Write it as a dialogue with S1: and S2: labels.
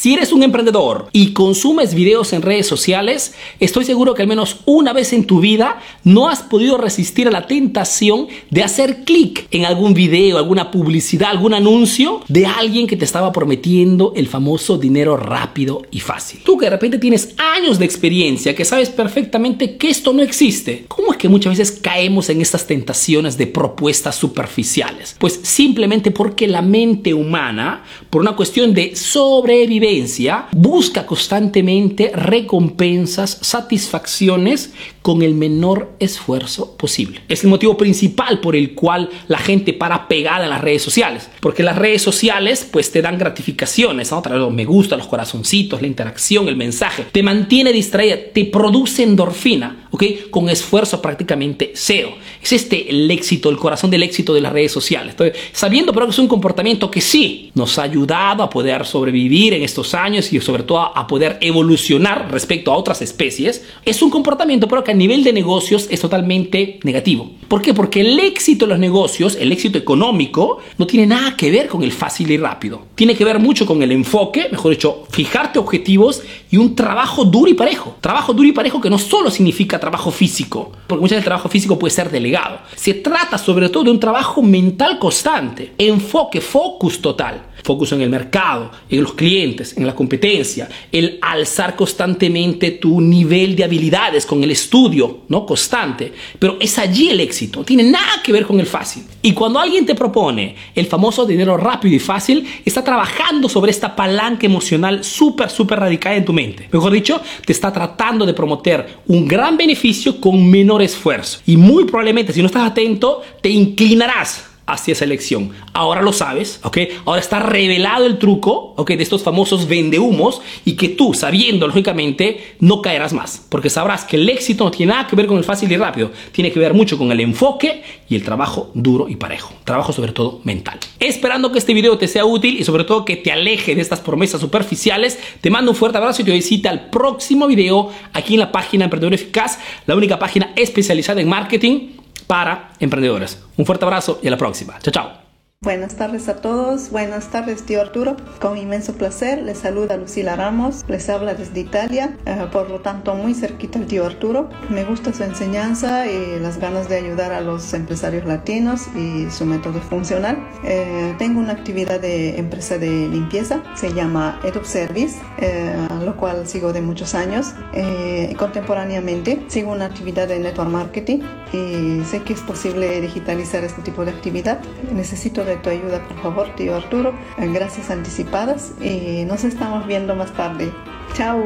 S1: Si eres un emprendedor y consumes videos en redes sociales, estoy seguro que al menos una vez en tu vida no has podido resistir a la tentación de hacer clic en algún video, alguna publicidad, algún anuncio de alguien que te estaba prometiendo el famoso dinero rápido y fácil. Tú que de repente tienes años de experiencia, que sabes perfectamente que esto no existe, ¿cómo es que muchas veces caemos en estas tentaciones de propuestas superficiales? Pues simplemente porque la mente humana, por una cuestión de sobrevivencia, busca constantemente recompensas, satisfacciones con el menor esfuerzo posible. Es el motivo principal por el cual la gente para pegada en las redes sociales, porque las redes sociales pues te dan gratificaciones, ¿no? los me gusta, los corazoncitos, la interacción, el mensaje, te mantiene distraída, te produce endorfina, ¿ok? Con esfuerzo prácticamente cero. Es este el éxito, el corazón del éxito de las redes sociales. Entonces, sabiendo pero que es un comportamiento que sí nos ha ayudado a poder sobrevivir en estos años y sobre todo a poder evolucionar respecto a otras especies, es un comportamiento pero que a nivel de negocios es totalmente negativo. ¿Por qué? Porque el éxito de los negocios, el éxito económico, no tiene nada que ver con el fácil y rápido. Tiene que ver mucho con el enfoque, mejor dicho, fijarte objetivos y un trabajo duro y parejo. Trabajo duro y parejo que no solo significa trabajo físico, porque muchas veces el trabajo físico puede ser delegado. Se trata sobre todo de un trabajo mental constante, enfoque, focus total. Focus en el mercado, en los clientes, en la competencia, el alzar constantemente tu nivel de habilidades con el estudio, ¿no? Constante. Pero es allí el éxito, no tiene nada que ver con el fácil. Y cuando alguien te propone el famoso dinero rápido y fácil, está trabajando sobre esta palanca emocional súper, súper radical en tu mente. Mejor dicho, te está tratando de prometer un gran beneficio con menor esfuerzo. Y muy probablemente, si no estás atento, te inclinarás hacia esa elección. Ahora lo sabes, ¿ok? Ahora está revelado el truco, ¿ok? De estos famosos vendehumos y que tú, sabiendo lógicamente, no caerás más. Porque sabrás que el éxito no tiene nada que ver con el fácil y rápido. Tiene que ver mucho con el enfoque y el trabajo duro y parejo. Trabajo sobre todo mental. Esperando que este video te sea útil y sobre todo que te aleje de estas promesas superficiales, te mando un fuerte abrazo y te visita al próximo video aquí en la página Emprendedor Eficaz, la única página especializada en marketing para emprendedores. Un fuerte abrazo y a la próxima. Chao, chao.
S2: Buenas tardes a todos, buenas tardes tío Arturo, con inmenso placer les saluda Lucila Ramos, les habla desde Italia, eh, por lo tanto muy cerquita el tío Arturo. Me gusta su enseñanza y las ganas de ayudar a los empresarios latinos y su método funcional. Eh, tengo una actividad de empresa de limpieza, se llama EduService, Service, eh, lo cual sigo de muchos años. contemporáneamente sigo una actividad de network marketing y sé que es posible digitalizar este tipo de actividad. Necesito de tu ayuda, por favor, tío Arturo. Gracias anticipadas y nos estamos viendo más tarde. Chao.